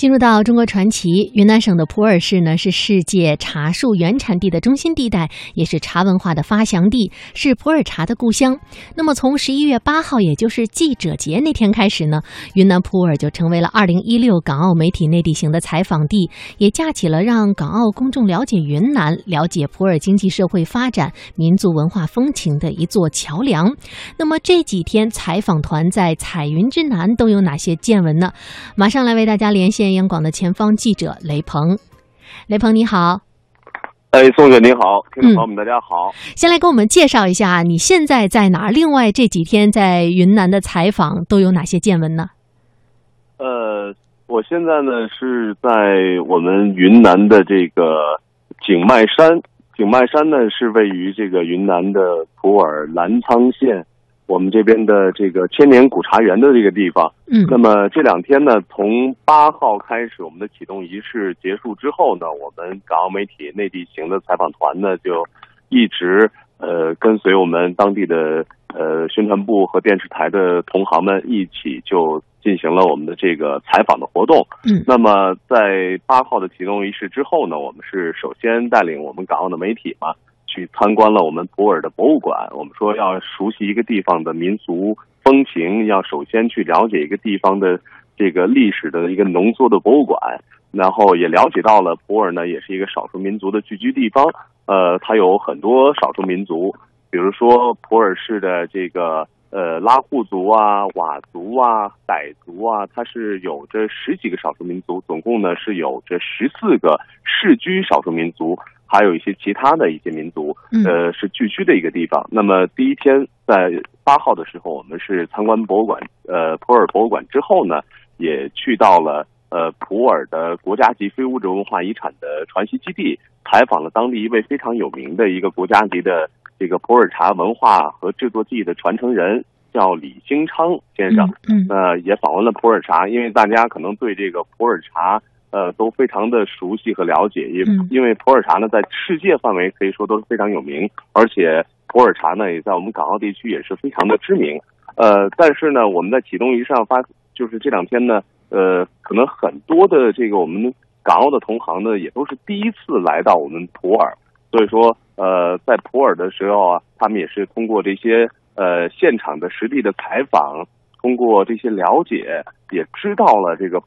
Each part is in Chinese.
进入到中国传奇，云南省的普洱市呢是世界茶树原产地的中心地带，也是茶文化的发祥地，是普洱茶的故乡。那么从十一月八号，也就是记者节那天开始呢，云南普洱就成为了二零一六港澳媒体内地行的采访地，也架起了让港澳公众了解云南、了解普洱经济社会发展、民族文化风情的一座桥梁。那么这几天采访团在彩云之南都有哪些见闻呢？马上来为大家连线。央广的前方记者雷鹏，雷鹏你好，哎，宋雪你好，听众朋友们大家好，先来给我们介绍一下你现在在哪儿？另外这几天在云南的采访都有哪些见闻呢？呃，我现在呢是在我们云南的这个景迈山，景迈山呢是位于这个云南的普洱澜沧县。我们这边的这个千年古茶园的这个地方，嗯，那么这两天呢，从八号开始，我们的启动仪式结束之后呢，我们港澳媒体内地行的采访团呢，就一直呃跟随我们当地的呃宣传部和电视台的同行们一起，就进行了我们的这个采访的活动。嗯，那么在八号的启动仪式之后呢，我们是首先带领我们港澳的媒体嘛。去参观了我们普洱的博物馆。我们说要熟悉一个地方的民俗风情，要首先去了解一个地方的这个历史的一个浓缩的博物馆。然后也了解到了普洱呢，也是一个少数民族的聚居地方。呃，它有很多少数民族，比如说普洱市的这个呃拉祜族啊、佤族啊、傣族啊，它是有着十几个少数民族，总共呢是有着十四个世居少数民族。还有一些其他的一些民族，呃，是聚居的一个地方。那么第一天在八号的时候，我们是参观博物馆，呃，普洱博物馆之后呢，也去到了呃普洱的国家级非物质文化遗产的传习基地，采访了当地一位非常有名的一个国家级的这个普洱茶文化和制作技艺的传承人，叫李兴昌先生。嗯，呃，也访问了普洱茶，因为大家可能对这个普洱茶。呃，都非常的熟悉和了解，因因为普洱茶呢，在世界范围可以说都是非常有名，而且普洱茶呢，也在我们港澳地区也是非常的知名。呃，但是呢，我们在启动仪式上发，就是这两天呢，呃，可能很多的这个我们港澳的同行呢，也都是第一次来到我们普洱，所以说，呃，在普洱的时候啊，他们也是通过这些呃现场的实地的采访，通过这些了解，也知道了这个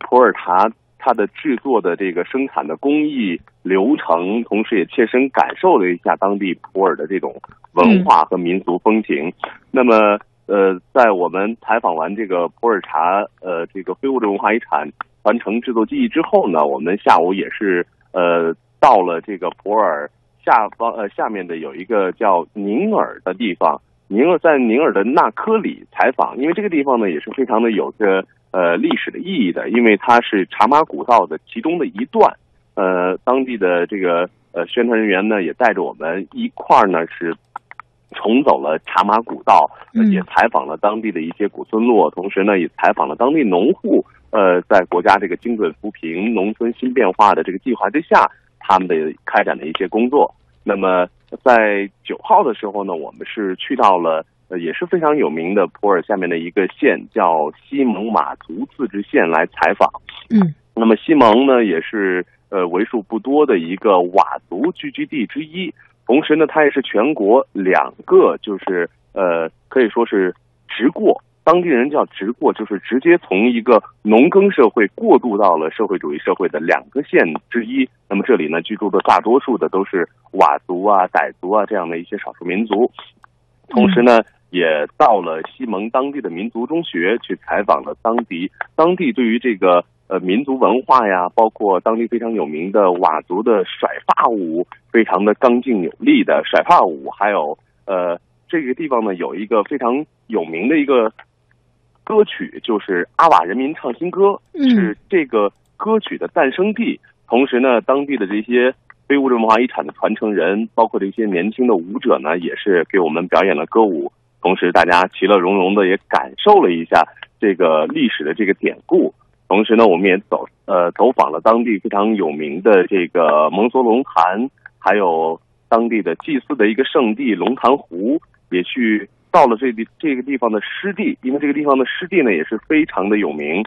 普洱茶。它的制作的这个生产的工艺流程，同时也切身感受了一下当地普洱的这种文化和民俗风情。那么，呃，在我们采访完这个普洱茶，呃，这个非物质文化遗产传承制作技艺之后呢，我们下午也是呃到了这个普洱下方呃下面的有一个叫宁洱的地方，宁洱在宁洱的纳科里采访，因为这个地方呢也是非常的有着。呃，历史的意义的，因为它是茶马古道的其中的一段。呃，当地的这个呃宣传人员呢，也带着我们一块儿呢，是重走了茶马古道，也采访了当地的一些古村落，同时呢，也采访了当地农户。呃，在国家这个精准扶贫、农村新变化的这个计划之下，他们的开展的一些工作。那么，在九号的时候呢，我们是去到了。呃，也是非常有名的普洱下面的一个县，叫西蒙马族自治县来采访。嗯，那么西蒙呢，也是呃为数不多的一个佤族聚居地之一，同时呢，它也是全国两个就是呃可以说是直过，当地人叫直过，就是直接从一个农耕社会过渡到了社会主义社会的两个县之一。那么这里呢，居住的大多数的都是佤族啊、傣族啊这样的一些少数民族，同时呢。也到了西蒙当地的民族中学去采访了当地当地对于这个呃民族文化呀，包括当地非常有名的佤族的甩发舞，非常的刚劲有力的甩发舞，还有呃这个地方呢有一个非常有名的一个歌曲，就是阿瓦人民唱新歌，是这个歌曲的诞生地。同时呢，当地的这些。非物质文化遗产的传承人，包括这些年轻的舞者呢，也是给我们表演了歌舞。同时，大家其乐融融的也感受了一下这个历史的这个典故。同时呢，我们也走呃走访了当地非常有名的这个蒙梭龙潭，还有当地的祭祀的一个圣地龙潭湖，也去到了这地这个地方的湿地，因为这个地方的湿地呢也是非常的有名。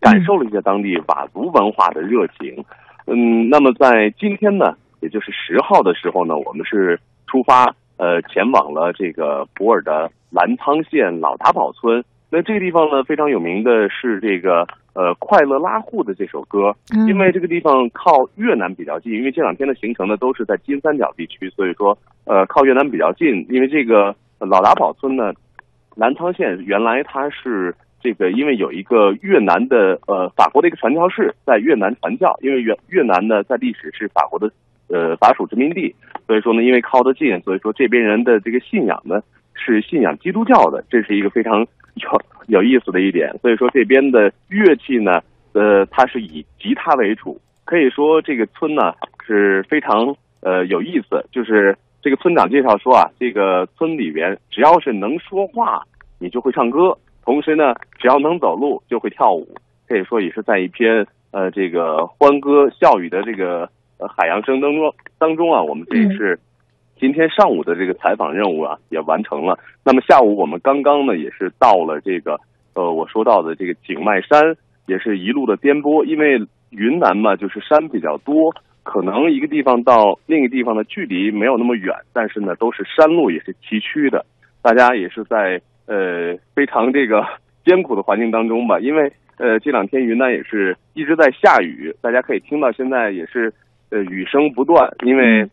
感受了一下当地佤族文化的热情。嗯，那么在今天呢，也就是十号的时候呢，我们是出发，呃，前往了这个普洱的澜沧县老达堡村。那这个地方呢，非常有名的是这个呃快乐拉户的这首歌，因为这个地方靠越南比较近，因为这两天的行程呢都是在金三角地区，所以说呃靠越南比较近。因为这个老达堡村呢，澜沧县原来它是这个因为有一个越南的呃法国的一个传教士在越南传教，因为越越南呢在历史是法国的呃法属殖民地，所以说呢因为靠得近，所以说这边人的这个信仰呢是信仰基督教的，这是一个非常。有有意思的一点，所以说这边的乐器呢，呃，它是以吉他为主。可以说这个村呢是非常呃有意思，就是这个村长介绍说啊，这个村里边只要是能说话，你就会唱歌；同时呢，只要能走路就会跳舞。可以说也是在一篇呃这个欢歌笑语的这个海洋声当中当中啊，我们这也是。今天上午的这个采访任务啊也完成了。那么下午我们刚刚呢也是到了这个呃我说到的这个景迈山，也是一路的颠簸。因为云南嘛，就是山比较多，可能一个地方到另一个地方的距离没有那么远，但是呢都是山路，也是崎岖的。大家也是在呃非常这个 艰苦的环境当中吧。因为呃这两天云南也是一直在下雨，大家可以听到现在也是呃雨声不断，因为。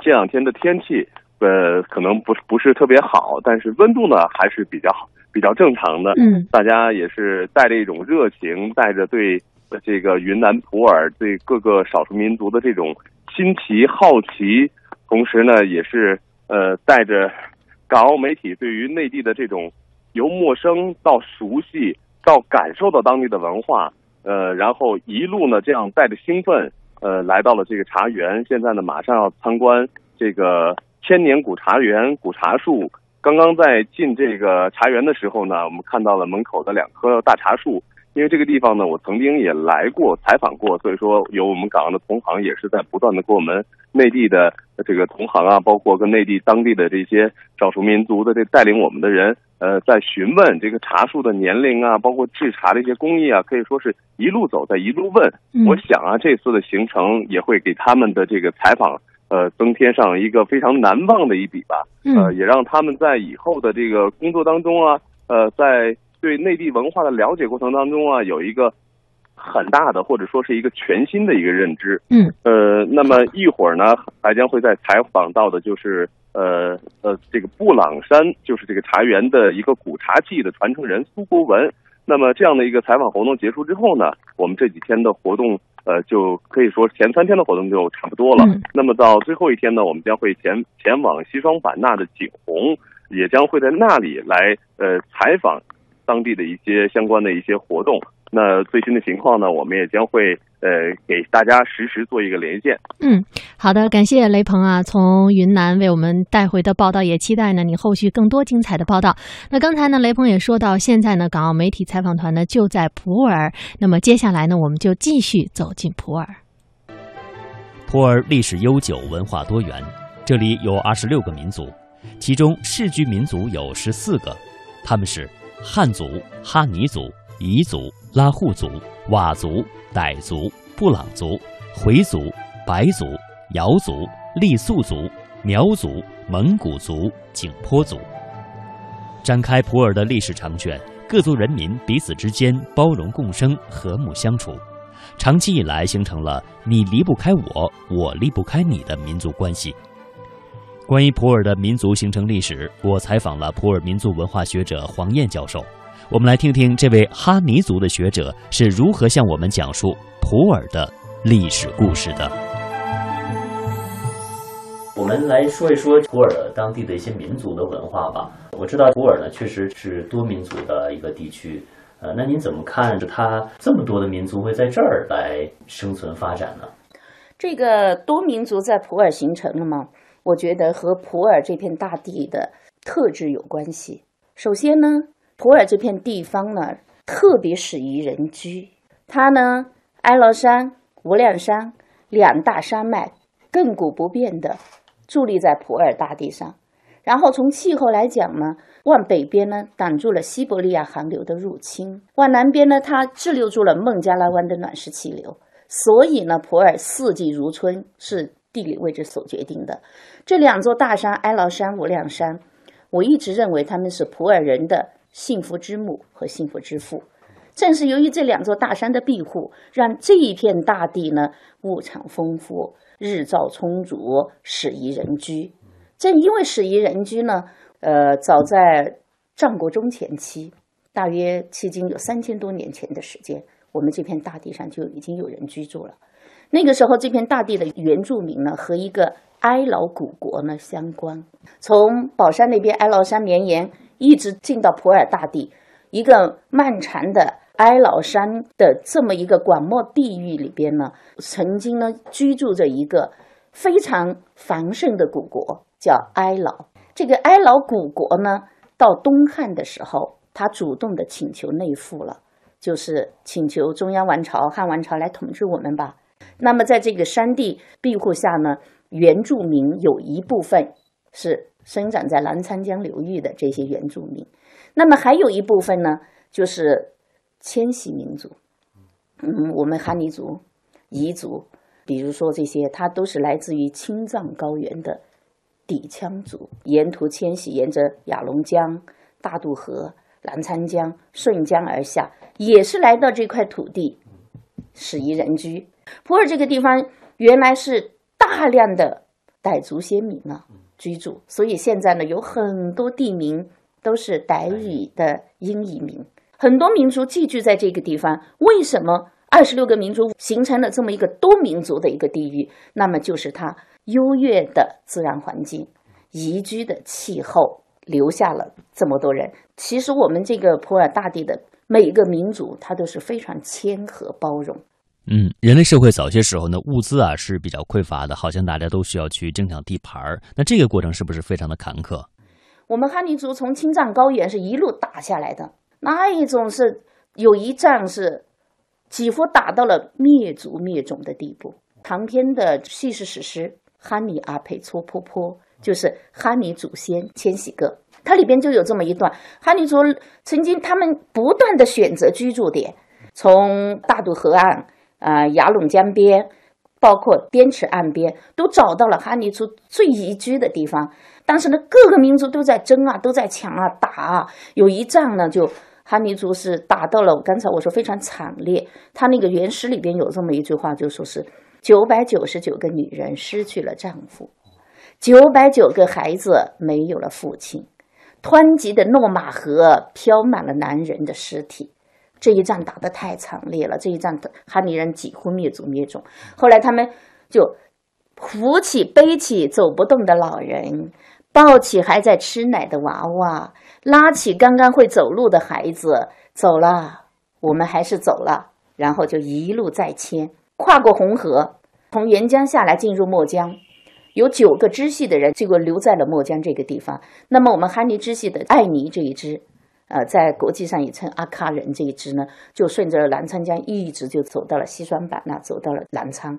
这两天的天气，呃，可能不是不是特别好，但是温度呢还是比较好，比较正常的。嗯，大家也是带着一种热情，带着对这个云南普洱对各个少数民族的这种新奇好奇，同时呢，也是呃带着港澳媒体对于内地的这种由陌生到熟悉到感受到当地的文化，呃，然后一路呢这样带着兴奋。呃，来到了这个茶园，现在呢，马上要参观这个千年古茶园、古茶树。刚刚在进这个茶园的时候呢，我们看到了门口的两棵大茶树。因为这个地方呢，我曾经也来过采访过，所以说有我们港澳的同行也是在不断的给我们内地的这个同行啊，包括跟内地当地的这些少数民族的这带领我们的人，呃，在询问这个茶树的年龄啊，包括制茶的一些工艺啊，可以说是一路走在一路问。我想啊，这次的行程也会给他们的这个采访呃增添上一个非常难忘的一笔吧。呃，也让他们在以后的这个工作当中啊，呃，在。对内地文化的了解过程当中啊，有一个很大的或者说是一个全新的一个认知。嗯，呃，那么一会儿呢，还将会在采访到的就是呃呃这个布朗山，就是这个茶园的一个古茶技的传承人苏国文。那么这样的一个采访活动结束之后呢，我们这几天的活动呃就可以说前三天的活动就差不多了。那么到最后一天呢，我们将会前前往西双版纳的景洪，也将会在那里来呃采访。当地的一些相关的一些活动，那最新的情况呢，我们也将会呃给大家实时做一个连线。嗯，好的，感谢雷鹏啊，从云南为我们带回的报道，也期待呢你后续更多精彩的报道。那刚才呢，雷鹏也说到，现在呢，港澳媒体采访团呢就在普洱，那么接下来呢，我们就继续走进普洱。普洱历史悠久，文化多元，这里有二十六个民族，其中世居民族有十四个，他们是。汉族、哈尼族、彝族、拉祜族、佤族、傣族、布朗族、回族、白族、瑶族、傈僳族、苗族、蒙古族、景颇族。展开普洱的历史长卷，各族人民彼此之间包容共生、和睦相处，长期以来形成了你离不开我，我离不开你的民族关系。关于普洱的民族形成历史，我采访了普洱民族文化学者黄燕教授。我们来听听这位哈尼族的学者是如何向我们讲述普洱的历史故事的。我们来说一说普洱当地的一些民族的文化吧。我知道普洱呢确实是多民族的一个地区，呃，那您怎么看着它这么多的民族会在这儿来生存发展呢？这个多民族在普洱形成了吗？我觉得和普洱这片大地的特质有关系。首先呢，普洱这片地方呢特别适宜人居。它呢，哀牢山、无量山两大山脉亘古不变的伫立在普洱大地上。然后从气候来讲呢，往北边呢挡住了西伯利亚寒流的入侵，往南边呢它滞留住了孟加拉湾的暖湿气流，所以呢普洱四季如春是地理位置所决定的。这两座大山哀牢山、无量山，我一直认为他们是普洱人的幸福之母和幸福之父。正是由于这两座大山的庇护，让这一片大地呢物产丰富、日照充足、适宜人居。正因为适宜人居呢，呃，早在战国中前期，大约迄今有三千多年前的时间，我们这片大地上就已经有人居住了。那个时候，这片大地的原住民呢，和一个哀牢古国呢相关。从宝山那边哀牢山绵延，一直进到普洱大地，一个漫长的哀牢山的这么一个广袤地域里边呢，曾经呢居住着一个非常繁盛的古国。叫哀牢，这个哀牢古国呢，到东汉的时候，他主动的请求内附了，就是请求中央王朝、汉王朝来统治我们吧。那么在这个山地庇护下呢，原住民有一部分是生长在澜沧江流域的这些原住民，那么还有一部分呢，就是迁徙民族，嗯，我们哈尼族、彝族，比如说这些，它都是来自于青藏高原的。底羌族沿途迁徙，沿着雅砻江、大渡河、澜沧江顺江而下，也是来到这块土地，适宜人居。普洱这个地方原来是大量的傣族先民呢居住，所以现在呢有很多地名都是傣语的音译名，很多民族寄居在这个地方。为什么二十六个民族形成了这么一个多民族的一个地域？那么就是它。优越的自然环境、宜居的气候，留下了这么多人。其实我们这个普洱大地的每一个民族，它都是非常谦和包容。嗯，人类社会早些时候呢，物资啊是比较匮乏的，好像大家都需要去争抢地盘儿。那这个过程是不是非常的坎坷？我们哈尼族从青藏高原是一路打下来的，那一种是有一仗是几乎打到了灭族灭种的地步。长篇的叙事史诗。哈尼阿佩搓坡坡，就是哈尼祖先迁徙歌，它里边就有这么一段：哈尼族曾经他们不断的选择居住点，从大渡河岸啊、雅砻江边，包括滇池岸边，都找到了哈尼族最宜居的地方。但是呢，各个民族都在争啊，都在抢啊，打啊。有一仗呢，就哈尼族是打到了，刚才我说非常惨烈。他那个原诗里边有这么一句话，就说是。九百九十九个女人失去了丈夫，九百九个孩子没有了父亲，湍急的诺马河飘满了男人的尸体。这一仗打得太惨烈了，这一仗的哈尼人几乎灭族灭种。后来他们就扶起背起走不动的老人，抱起还在吃奶的娃娃，拉起刚刚会走路的孩子，走了，我们还是走了，然后就一路再迁。跨过红河，从沿江下来进入墨江，有九个支系的人结果留在了墨江这个地方。那么我们哈尼支系的艾尼这一支，呃，在国际上也称阿喀人这一支呢，就顺着澜沧江一直就走到了西双版纳，走到了澜沧。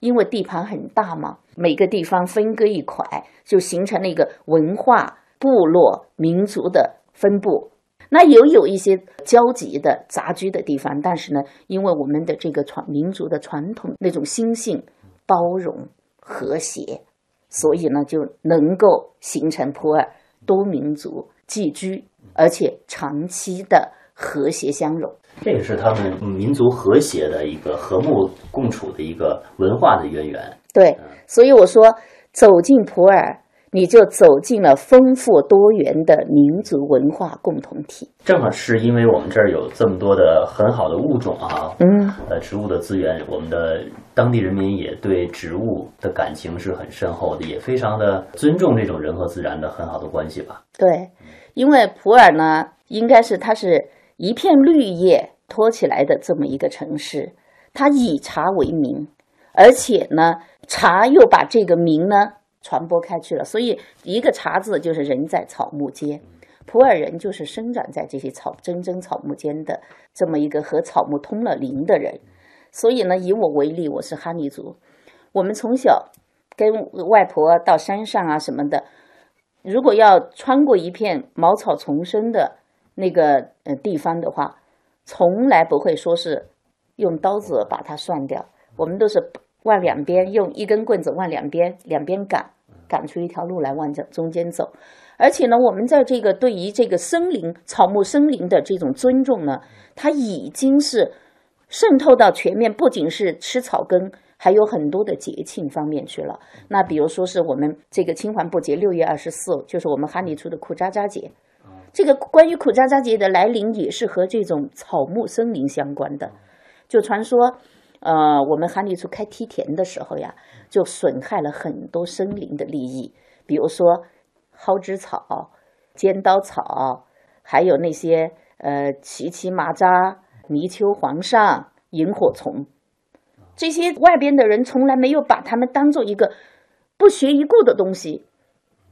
因为地盘很大嘛，每个地方分割一块，就形成了一个文化、部落、民族的分布。那也有一些交集的杂居的地方，但是呢，因为我们的这个传民族的传统那种心性包容和谐，所以呢就能够形成普洱多民族寄居，而且长期的和谐相融。这个是他们民族和谐的一个和睦共处的一个文化的渊源。对，所以我说走进普洱。你就走进了丰富多元的民族文化共同体。正好是因为我们这儿有这么多的很好的物种啊，嗯，呃，植物的资源，我们的当地人民也对植物的感情是很深厚的，也非常的尊重这种人和自然的很好的关系吧。对，因为普洱呢，应该是它是一片绿叶托起来的这么一个城市，它以茶为名，而且呢，茶又把这个名呢。传播开去了，所以一个“茶”字就是人在草木间，普洱人就是生长在这些草真真草木间的这么一个和草木通了灵的人。所以呢，以我为例，我是哈尼族，我们从小跟外婆到山上啊什么的，如果要穿过一片茅草丛生的那个呃地方的话，从来不会说是用刀子把它涮掉，我们都是往两边用一根棍子往两边两边赶，赶出一条路来往这中间走。而且呢，我们在这个对于这个森林、草木、森林的这种尊重呢，它已经是渗透到全面，不仅是吃草根，还有很多的节庆方面去了。那比如说是我们这个青环不节，六月二十四就是我们哈尼族的苦扎扎节。这个关于苦扎扎节的来临，也是和这种草木森林相关的。就传说，呃，我们哈尼族开梯田的时候呀，就损害了很多森林的利益，比如说。蒿枝草、尖刀草，还有那些呃奇奇麻扎、泥鳅、黄鳝、萤火虫，这些外边的人从来没有把它们当做一个不学一顾的东西。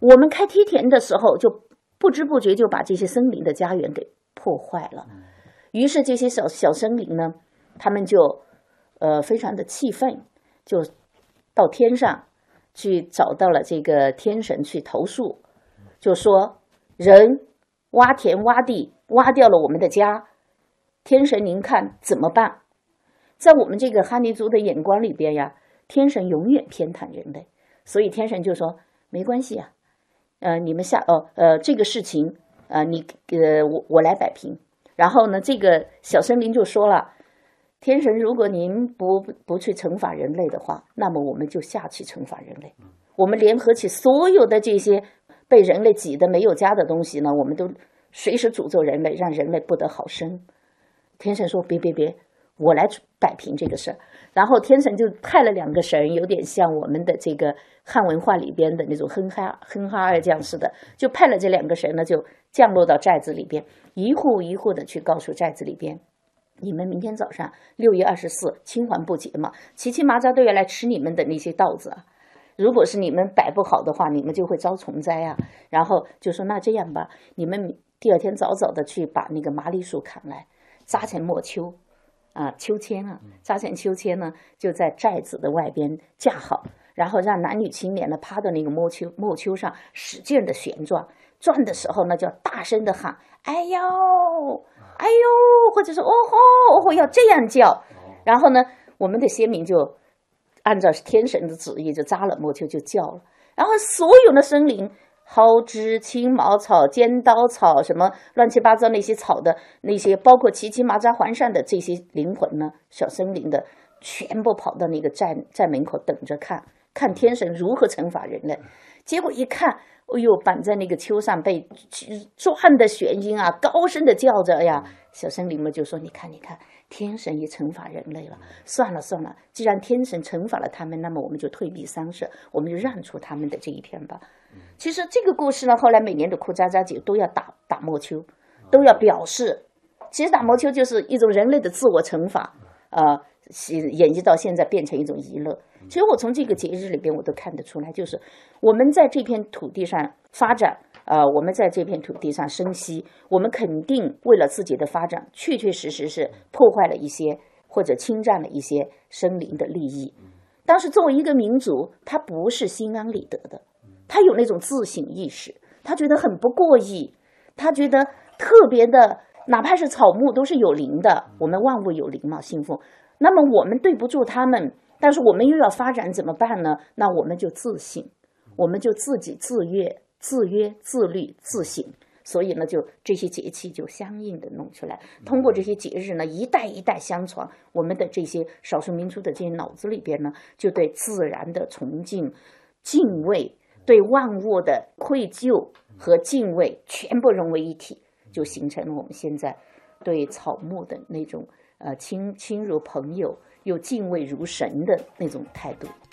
我们开梯田的时候，就不知不觉就把这些森林的家园给破坏了。于是这些小小森林呢，他们就呃非常的气愤，就到天上去找到了这个天神去投诉。就说人挖田挖地挖掉了我们的家，天神您看怎么办？在我们这个哈尼族的眼光里边呀，天神永远偏袒人类，所以天神就说没关系啊，呃，你们下哦呃这个事情呃你呃我我来摆平。然后呢，这个小森林就说了，天神如果您不不去惩罚人类的话，那么我们就下去惩罚人类，我们联合起所有的这些。被人类挤得没有家的东西呢，我们都随时诅咒人类，让人类不得好生。天神说：“别别别，我来摆平这个事儿。”然后天神就派了两个神，有点像我们的这个汉文化里边的那种哼哈哼哈二将似的，就派了这两个神呢，就降落到寨子里边，一户一户的去告诉寨子里边：“你们明天早上六月二十四青黄不结嘛，萋萋麻扎都要来吃你们的那些稻子啊。”如果是你们摆不好的话，你们就会遭虫灾啊。然后就说那这样吧，你们第二天早早的去把那个麻栗树砍来，扎成木秋，啊秋千啊，扎成秋千呢，就在寨子的外边架好，然后让男女青年呢趴到那个木秋木秋上，使劲的旋转，转的时候呢，就要大声的喊，哎呦，哎呦，或者是哦吼，哦吼，要这样叫。然后呢，我们的先民就。按照天神的旨意，就扎了木球就叫了，然后所有的森林，蒿枝、青茅草、尖刀草，什么乱七八糟那些草的那些，包括萋萋麻扎环扇的这些灵魂呢，小森林的，全部跑到那个寨寨门口等着看，看天神如何惩罚人类。结果一看，哎呦，绑在那个丘上被转的弦音啊，高声的叫着呀，小森林们就说：“你看，你看。”天神也惩罚人类了，算了算了，既然天神惩罚了他们，那么我们就退避三舍，我们就让出他们的这一片吧。其实这个故事呢，后来每年的库扎扎节都要打打莫丘，都要表示，其实打莫丘就是一种人类的自我惩罚，呃，演演绎到现在变成一种娱乐。其实我从这个节日里边我都看得出来，就是我们在这片土地上发展。呃，我们在这片土地上生息，我们肯定为了自己的发展，确确实实是破坏了一些或者侵占了一些生灵的利益。但是作为一个民族，他不是心安理得的，他有那种自省意识，他觉得很不过意，他觉得特别的，哪怕是草木都是有灵的，我们万物有灵嘛，信奉。那么我们对不住他们，但是我们又要发展怎么办呢？那我们就自省，我们就自己自约。自约、自律、自省，所以呢，就这些节气就相应的弄出来。通过这些节日呢，一代一代相传，我们的这些少数民族的这些脑子里边呢，就对自然的崇敬、敬畏，对万物的愧疚和敬畏，全部融为一体，就形成了我们现在对草木的那种呃亲亲如朋友，又敬畏如神的那种态度。